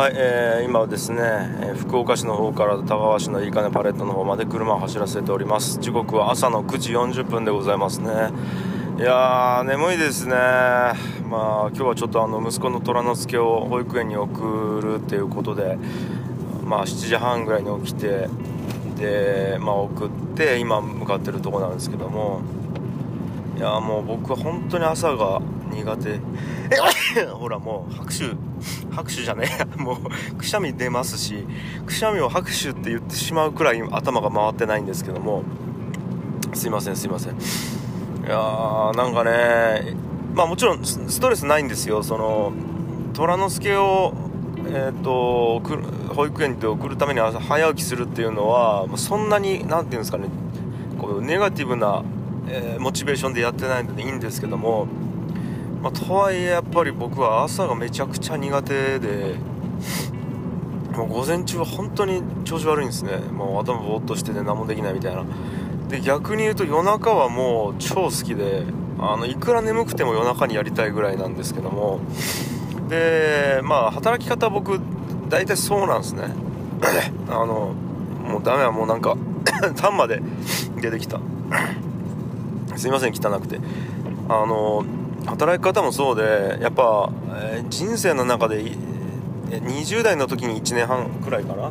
はい、えー、今はですね、えー福岡市の方から田川市のいいかねパレットの方まで車を走らせております。時刻は朝の9時40分でございますね。いやー眠いですね。まあ今日はちょっとあの息子の虎之助を保育園に送るっていうことでまあ7時半ぐらいに起きてでまあ送って今向かってるとこなんですけども。いやーもう僕は本当に朝が苦手。ほらもう拍手。拍手じゃねえ。もうくしゃみ出ますしくしゃみを拍手って言ってしまうくらい頭が回ってないんですけども。すいませんすいません。いやーなんかねまあもちろんストレスないんですよ。その虎之助をえー、と保育園で送るために早起きするっていうのはそんなに何て言うんですかねこうネガティブな、えーモチベーションでやってないのでいいんですけどもまあ、とはいえやっぱり僕は朝がめちゃくちゃ苦手でもう午前中は本当に調子悪いんですね。もう頭ぼーっとしてて何もできないみたいな。で逆に言うと夜中はもう超好きであのいくら眠くても夜中にやりたいぐらいなんですけども。でまあ働き方僕大体そうなんですね。あのもうダメはもうなんか 痰まで出てきた。すいません汚くて。あの働き方もそうでやっぱ、えー人生の中で20代の時に1年半くらいかな、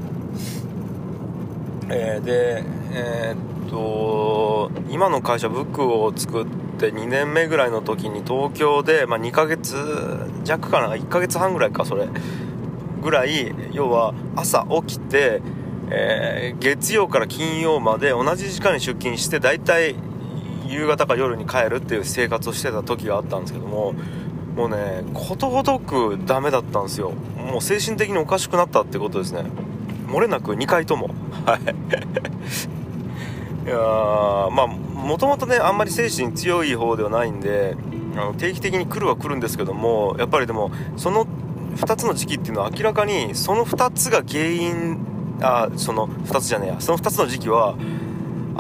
えーでえーっと今の会社ブックを作って2年目ぐらいの時に東京で、まあ、2ヶ月弱かな。1ヶ月半ぐらいかそれ。ぐらい要は朝起きて、えー月曜から金曜まで同じ時間に出勤して大体夕方か夜に帰るっていう生活をしてた時があったんですけどももうねことごとくダメだったんですよ。もう精神的におかしくなったってことですね。漏れなく2回とも。はい。いやーまあもともとねあんまり精神強い方ではないんであの定期的に来るは来るんですけどもやっぱりでもその2つの時期っていうのは明らかにその2つが原因あその2つじゃねえや。その2つの時期は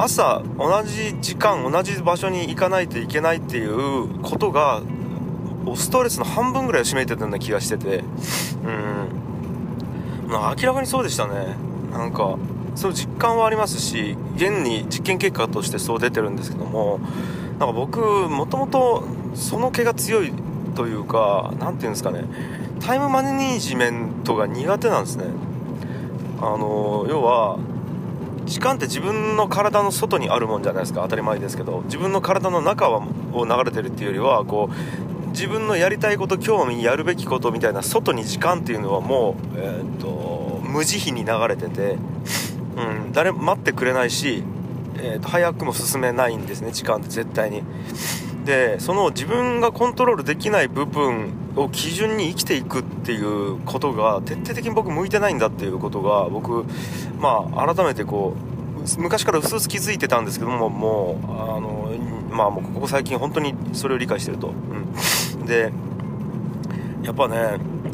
朝同じ時間同じ場所に行かないといけないっていうことがストレスの半分ぐらいを占めてたような気がしてて。うん。ま明らかにそうでしたね。なんかそういう実感はありますし現に実験結果としてそう出てるんですけどもなんか僕もともとその毛が強いというか何ていうんですかね。タイムマネジメントが苦手なんですね。あの要は時間って自分の体の外にあるもんじゃないですか当たり前ですけど。自分の体の中を流れてるっていうよりはこう自分のやりたいこと興味やるべきことみたいな外に時間っていうのはもう、えーっと無慈悲に流れてて、うん、誰も待ってくれないし、えーっと早くも進めないんですね時間って絶対に。でその自分がコントロールできない部分を基準に生きていくっていうことが徹底的に僕向いてないんだっていうことが僕まあ改めてこう昔から薄々気づいてたんですけどももうあのまあもうここ最近本当にそれを理解してると、うん、でやっぱね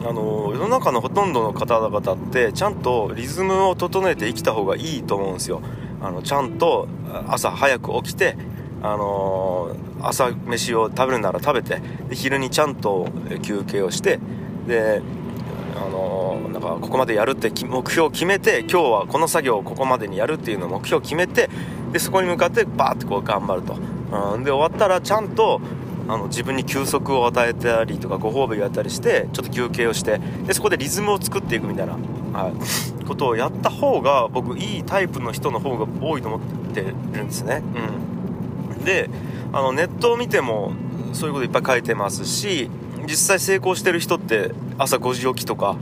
あの世の中のほとんどの方々ってちゃんとリズムを整えて生きた方がいいと思うんですよ。あのちゃんと朝早く起きてあの朝飯を食べるなら食べてで昼にちゃんと休憩をしてであのなんかここまでやるって目標を決めて今日はこの作業をここまでにやるっていうのを目標を決めてでそこに向かってバーってこう頑張ると、うん、で終わったらちゃんとあの自分に休息を与えたりとかご褒美をやったりしてちょっと休憩をしてでそこでリズムを作っていくみたいな、はい、ことをやった方が僕いいタイプの人の方が多いと思ってるんですね、うん、であのネットを見てもそういうこといっぱい書いてますし実際成功してる人って朝5時起きとか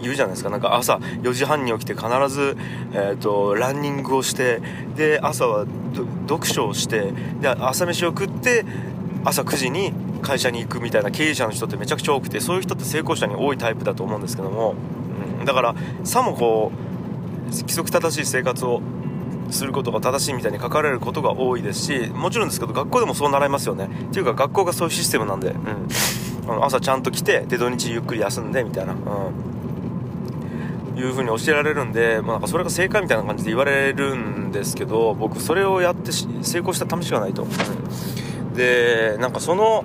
言うじゃないですか。なんか朝4時半に起きて必ず、えー、とランニングをしてで朝は読書をしてで朝飯を食って朝9時に会社に行くみたいな経営者の人ってめちゃくちゃ多くてそういう人って成功者に多いタイプだと思うんですけども、うん、だからさもこう規則正しい生活をすることが正しいみたいに書かれることが多いですしもちろんですけど学校でもそう習いますよね。っていうか学校がそういうシステムなんで、うん、朝ちゃんと来てで土日ゆっくり休んでみたいな、うん、いう風に教えられるんで、まあ、なんかそれが正解みたいな感じで言われるんですけど僕それをやって成功した試しがないと、うん。でなんかその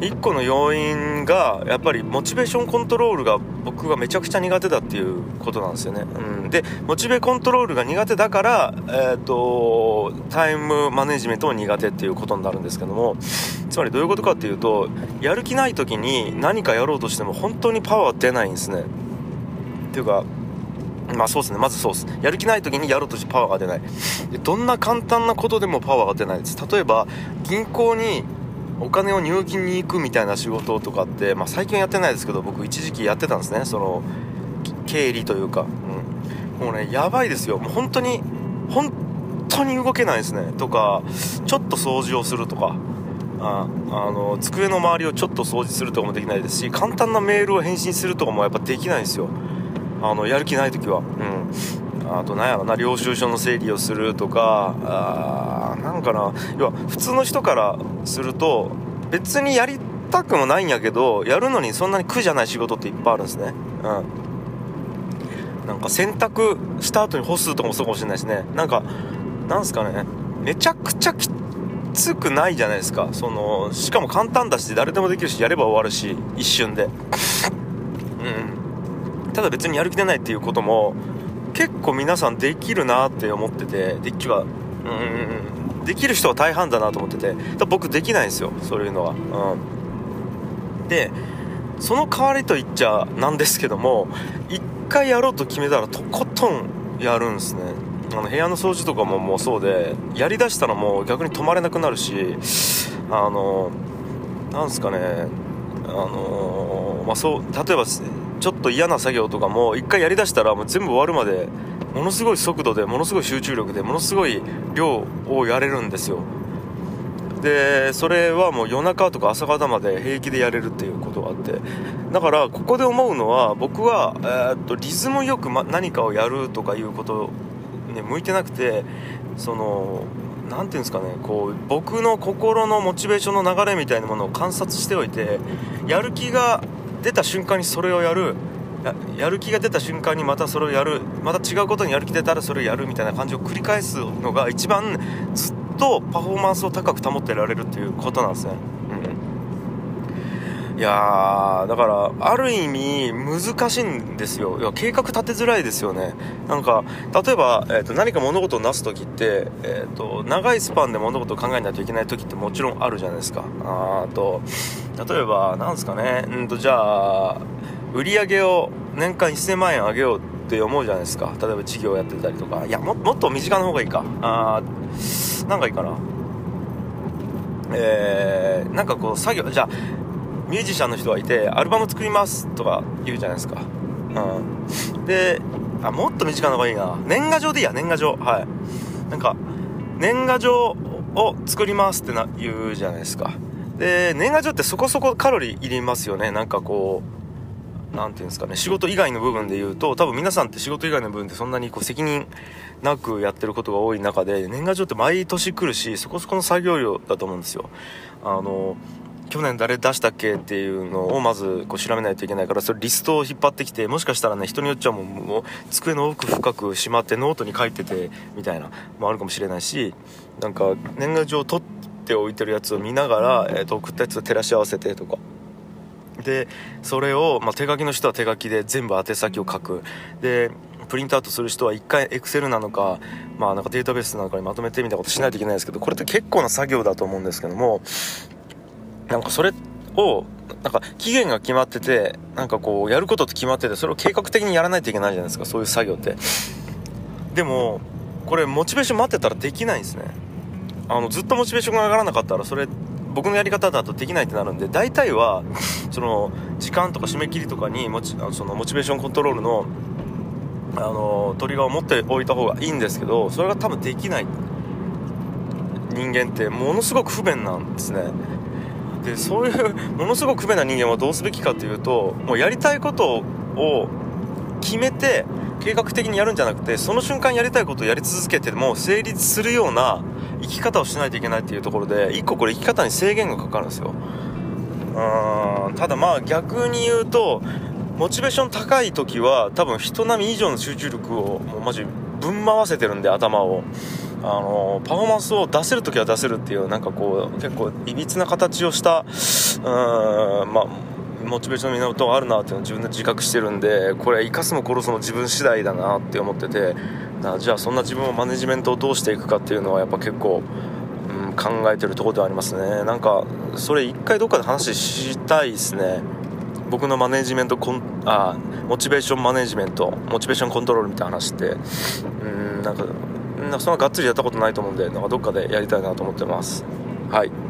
1個の要因がやっぱりモチベーションコントロールが僕がめちゃくちゃ苦手だっていうことなんですよね、うん、でモチベコントロールが苦手だから、えーと、タイムマネジメントも苦手っていうことになるんですけどもつまりどういうことかっていうとやる気ない時に何かやろうとしても本当にパワー出ないんですね。っていうかまあそうですね。まずそうです。やる気ない時にやろうとしてパワーが出ない。でどんな簡単なことでもパワーが出ないです。例えば銀行にお金を入金に行くみたいな仕事とかって、まあ、最近やってないですけど僕一時期やってたんですね。その経理というか、うん、もうねやばいですよ。もう本当に本当に動けないですね。とかちょっと掃除をするとか。ああの机の周りをちょっと掃除するとかもできないですし簡単なメールを返信するとかもやっぱできないんですよ。あのやる気ない時は。うん。あと何やろな領収書の整理をするとかあなんかな。要は普通の人からすると別にやりたくもないんやけどやるのにそんなに苦じゃない仕事っていっぱいあるんですね。うん。なんか洗濯した後に干すとかもそうかもしれないしね。なんかなんすかね。めちゃくちゃきつくないじゃないですか。そのしかも簡単だし誰でもできるしやれば終わるし一瞬で。うん。ただ別にやる気出ないっていうことも結構皆さんできるなって思っててできは。うんできる人は大半だなと思ってて僕できないんですよそういうのは。うん。でその代わりと言っちゃなんですけども一回やろうと決めたらとことんやるんですね。あの部屋の掃除とかももうそうでやりだしたらもう逆に止まれなくなるしあのなんすかねあのまあそう例えばちょっと嫌な作業とかも一回やりだしたらもう全部終わるまでものすごい速度でものすごい集中力でものすごい量をやれるんですよ。でそれはもう夜中とか朝方まで平気でやれるっていうことがあって。だからここで思うのは僕は、えー、っとリズムよく、ま、何かをやるとかいうことに向いてなくてその何ていうんですかねこう僕の心のモチベーションの流れみたいなものを観察しておいてやる気が出た瞬間にそれをやるやる気が出た瞬間にまたそれをやるまた違うことにやる気出たらそれをやるみたいな感じを繰り返すのが一番ずっとパフォーマンスを高く保ってられるっていうことなんですね、いやだからある意味難しいんですよ。いや計画立てづらいですよね。なんか例えば、えーと、何か物事をなす時って、えーと、長いスパンで物事を考えないといけない時ってもちろんあるじゃないですか。あと例えばなんですかね。うんとじゃあ売り上げを年間1000万円上げようって思うじゃないですか。例えば事業やってたりとか。いやももっと身近な方がいいか。あーなんかいいかな。えー、なんかこう作業じゃあミュージシャンの人がいてアルバム作りますとか言うじゃないですか。うん。であもっと身近な方がいいな。年賀状でいいや年賀状。はい。なんか年賀状を作りますってな言うじゃないですか。で年賀状ってそこそこカロリーいりますよね。なんかこう何ていうんですかね。仕事以外の部分で言うと多分皆さんって仕事以外の部分でそんなにこう責任なくやってることが多い中で年賀状って毎年来るしそこそこの作業量だと思うんですよ。あの去年誰出したっけっていうのをまずこう調べないといけないからそれリストを引っ張ってきてもしかしたらね人によっちゃもうもう机の奥深くしまってノートに書いててみたいな。もあるかもしれないしなんか年賀状取っておいてるやつを見ながら、えー、と送ったやつを照らし合わせてとか。でそれを、まあ、手書きの人は手書きで全部宛先を書く。でプリントアウトする人は1回エクセルなのか,、まあ、なんかデータベースなのかにまとめてみたいなことしないといけないんですけどこれって結構な作業だと思うんですけどもなんかそれをなんか期限が決まっててなんかこうやることって決まっててそれを計画的にやらないといけないじゃないですかそういう作業って。でもこれモチベーション待ってたらできないんですね。あのずっとモチベーションが上がらなかったらそれ僕のやり方だとできないってなるんで大体はその時間とか締め切りとかにモチそのモチベーションコントロールのあのトリガーを持っておいた方がいいんですけどそれが多分できない人間ってものすごく不便なんですね。でそういうものすごく不便な人間はどうすべきかというともうやりたいことを決めて計画的にやるんじゃなくてその瞬間やりたいことをやり続けても成立するような生き方をしないといけないっていうところで1個これ生き方に制限がかかるんですよ。うんただまあ逆に言うとモチベーション高い時は多分人並み以上の集中力をもうマジぶん回せてるんで頭を。のパフォーマンスを出せる時は出せるっていうなんかこう結構いびつな形をしたうんまあモチベーションの源があるなっていうのを自分で自覚してるんでこれ生かすも殺すも自分次第だなって思っててじゃあそんな自分をマネジメントをどうしていくかっていうのはやっぱ結構、うん、考えてるところではありますね。なんかそれ一回どっかで話したいですね。僕のマネジメントコンあモチベーションマネジメントモチベーションコントロールみたいな話って。うんなんかんかそんながっつりやったことないと思うんでなんかどっかでやりたいなと思ってます。はい。